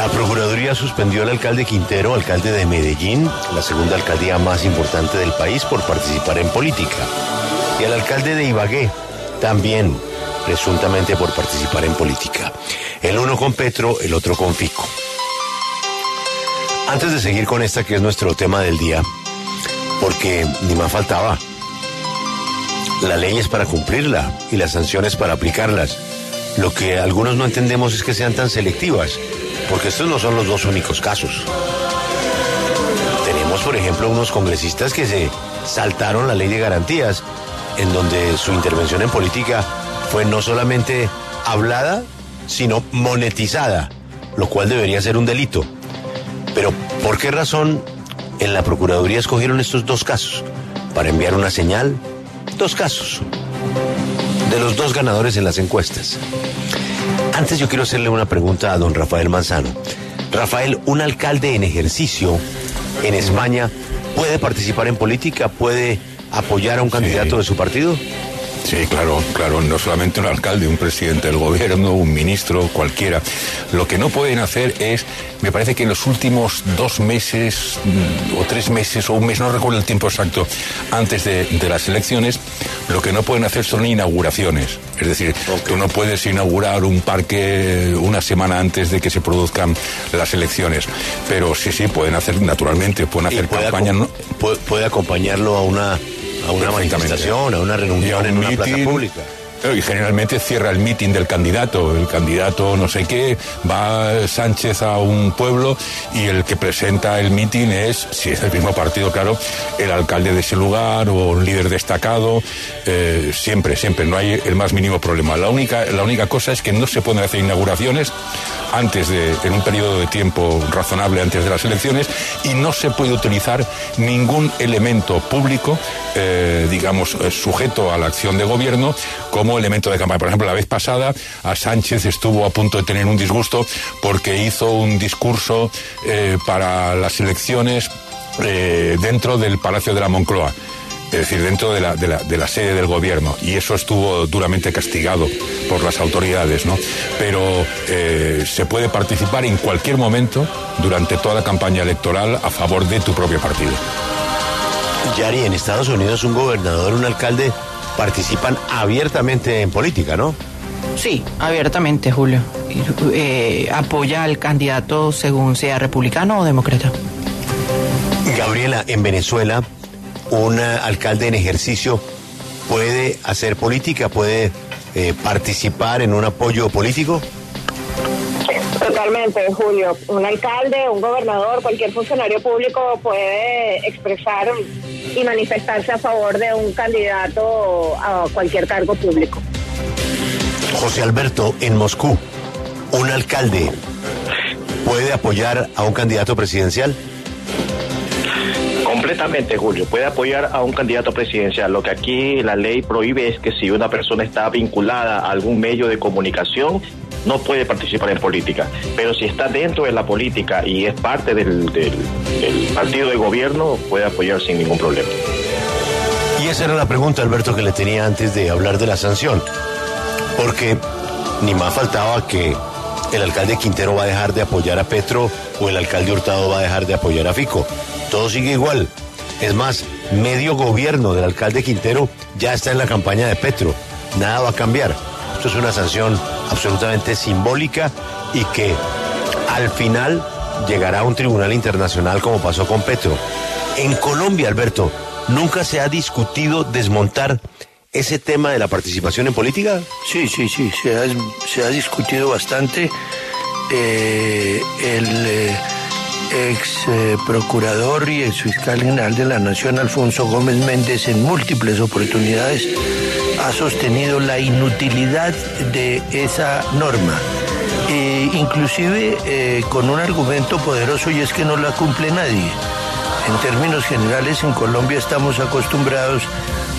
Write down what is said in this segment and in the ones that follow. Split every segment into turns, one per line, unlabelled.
La Procuraduría suspendió al alcalde Quintero, alcalde de Medellín, la segunda alcaldía más importante del país, por participar en política. Y al alcalde de Ibagué, también presuntamente por participar en política. El uno con Petro, el otro con Fico. Antes de seguir con esta que es nuestro tema del día, porque ni más faltaba, la ley es para cumplirla y las sanciones para aplicarlas. Lo que algunos no entendemos es que sean tan selectivas, porque estos no son los dos únicos casos. Tenemos, por ejemplo, unos congresistas que se saltaron la ley de garantías, en donde su intervención en política fue no solamente hablada, sino monetizada, lo cual debería ser un delito. Pero, ¿por qué razón en la Procuraduría escogieron estos dos casos? Para enviar una señal, dos casos de los dos ganadores en las encuestas. Antes yo quiero hacerle una pregunta a don Rafael Manzano. Rafael, un alcalde en ejercicio en España puede participar en política, puede apoyar a un candidato de su partido.
Sí, claro, claro, no solamente un alcalde, un presidente del gobierno, un ministro, cualquiera. Lo que no pueden hacer es, me parece que en los últimos dos meses mm, o tres meses o un mes, no recuerdo el tiempo exacto, antes de, las elecciones, lo que no pueden hacer son inauguraciones. Es decir, tú no puedes inaugurar un parque una semana antes de que se produzcan las elecciones. Pero sí, sí, pueden hacer, naturalmente, pueden hacer campaña.
puede acompañarlo a una a una manifestación, a una reunión en una plaza pública.
Y generalmente cierra el mitin del candidato. El candidato no sé qué, va Sánchez a un pueblo y el que presenta el mitin es, si es el mismo partido, claro, el alcalde de ese lugar o un líder destacado. Eh, siempre, siempre, no hay el más mínimo problema. La única, la única cosa es que no se pueden hacer inauguraciones antes de, en un periodo de tiempo razonable antes de las elecciones y no se puede utilizar ningún elemento público, eh, digamos, eh, sujeto a la acción de gobierno como elemento de campaña. Por ejemplo, la vez pasada a Sánchez estuvo a punto de tener un disgusto porque hizo un discurso eh, para las elecciones dentro del Palacio de la Moncloa es decir, dentro de la, sede del gobierno, y eso estuvo duramente castigado por las autoridades, ¿no? Pero eh, se puede participar en cualquier momento durante toda la campaña electoral a favor de tu propio partido.
Yari, en Estados Unidos un gobernador, un alcalde participan abiertamente en política, ¿no?
Sí, abiertamente, Julio. Eh, apoya al candidato según sea republicano o demócrata.
Gabriela, en Venezuela un alcalde en ejercicio puede hacer política, puede eh, participar en un apoyo político?
Totalmente, Julio. Un alcalde, un gobernador, cualquier funcionario público puede expresar y manifestarse a favor de un candidato a cualquier cargo público.
José Alberto, en Moscú, ¿un alcalde puede apoyar a un candidato presidencial?
Completamente, Julio. Puede apoyar a un candidato presidencial. Lo que aquí la ley prohíbe es que si una persona está vinculada a algún medio de comunicación, no puede participar en política. Pero si está dentro de la política y es parte del, partido de gobierno, puede apoyar sin ningún problema.
Y esa era la pregunta, Alberto, que le tenía antes de hablar de la sanción. Porque ni más faltaba que el alcalde Quintero va a dejar de apoyar a Petro o el alcalde Hurtado va a dejar de apoyar a Fico todo sigue igual. Es más, medio gobierno del alcalde Quintero ya está en la campaña de Petro. Nada va a cambiar. Esto es una sanción absolutamente simbólica y que al final llegará a un tribunal internacional como pasó con Petro. En Colombia, Alberto, ¿nunca se ha discutido desmontar ese tema de la participación en política?
Sí, sí, sí, se ha, se ha discutido bastante. Eh, el. Eh, ex eh, procurador y ex fiscal general de la Nación, Alfonso Gómez Méndez, en múltiples oportunidades sostenido la inutilidad de esa norma. E inclusive eh, con un argumento poderoso y es que no la cumple nadie. En términos generales, en Colombia estamos acostumbrados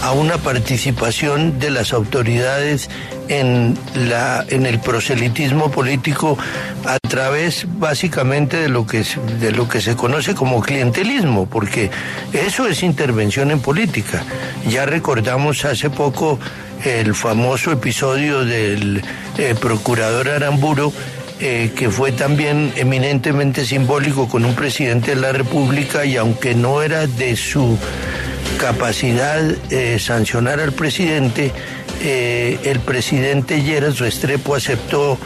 a una participación de las autoridades en, la, en el proselitismo político a través básicamente de lo, que, de lo que se conoce como clientelismo, porque eso es intervención en política. Ya recordamos hace poco el famoso episodio del eh, procurador Aramburo eh, que fue también eminentemente simbólico con un presidente de la República y aunque no era de su capacidad eh, sancionar al presidente, eh, el presidente Lleras Restrepo aceptó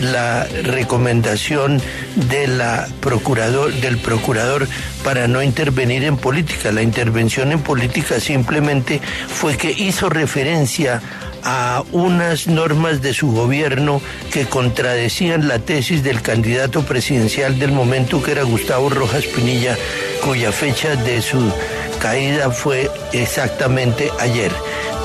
la recomendación de la procurador, del procurador para no intervenir en política. La intervención en política simplemente fue que hizo referencia a unas normas de su gobierno que contradecían la tesis del candidato presidencial del momento que era Gustavo Rojas Pinilla, cuya fecha de su caída fue exactamente ayer.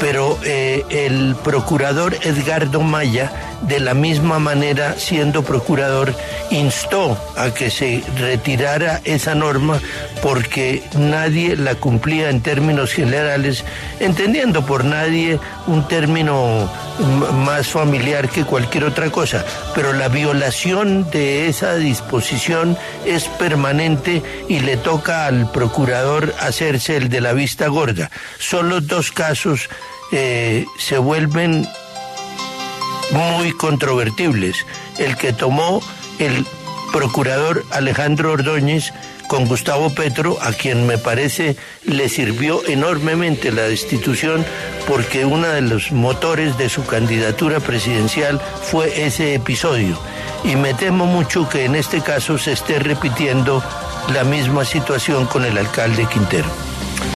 Pero eh, el procurador Edgardo Maya de la misma manera, siendo procurador, instó a que se retirara esa norma porque nadie la cumplía en términos generales, entendiendo por nadie un término más familiar que cualquier otra cosa, pero la violación de esa disposición es permanente y le toca al procurador hacerse el de la vista gorda. Solo dos casos eh, se vuelven muy controvertibles. El que tomó el procurador Alejandro Ordóñez con Gustavo Petro, a quien me parece le sirvió enormemente la destitución porque uno de los motores de su candidatura presidencial fue ese episodio. Y me temo mucho que en este caso se esté repitiendo la misma situación con el alcalde Quintero.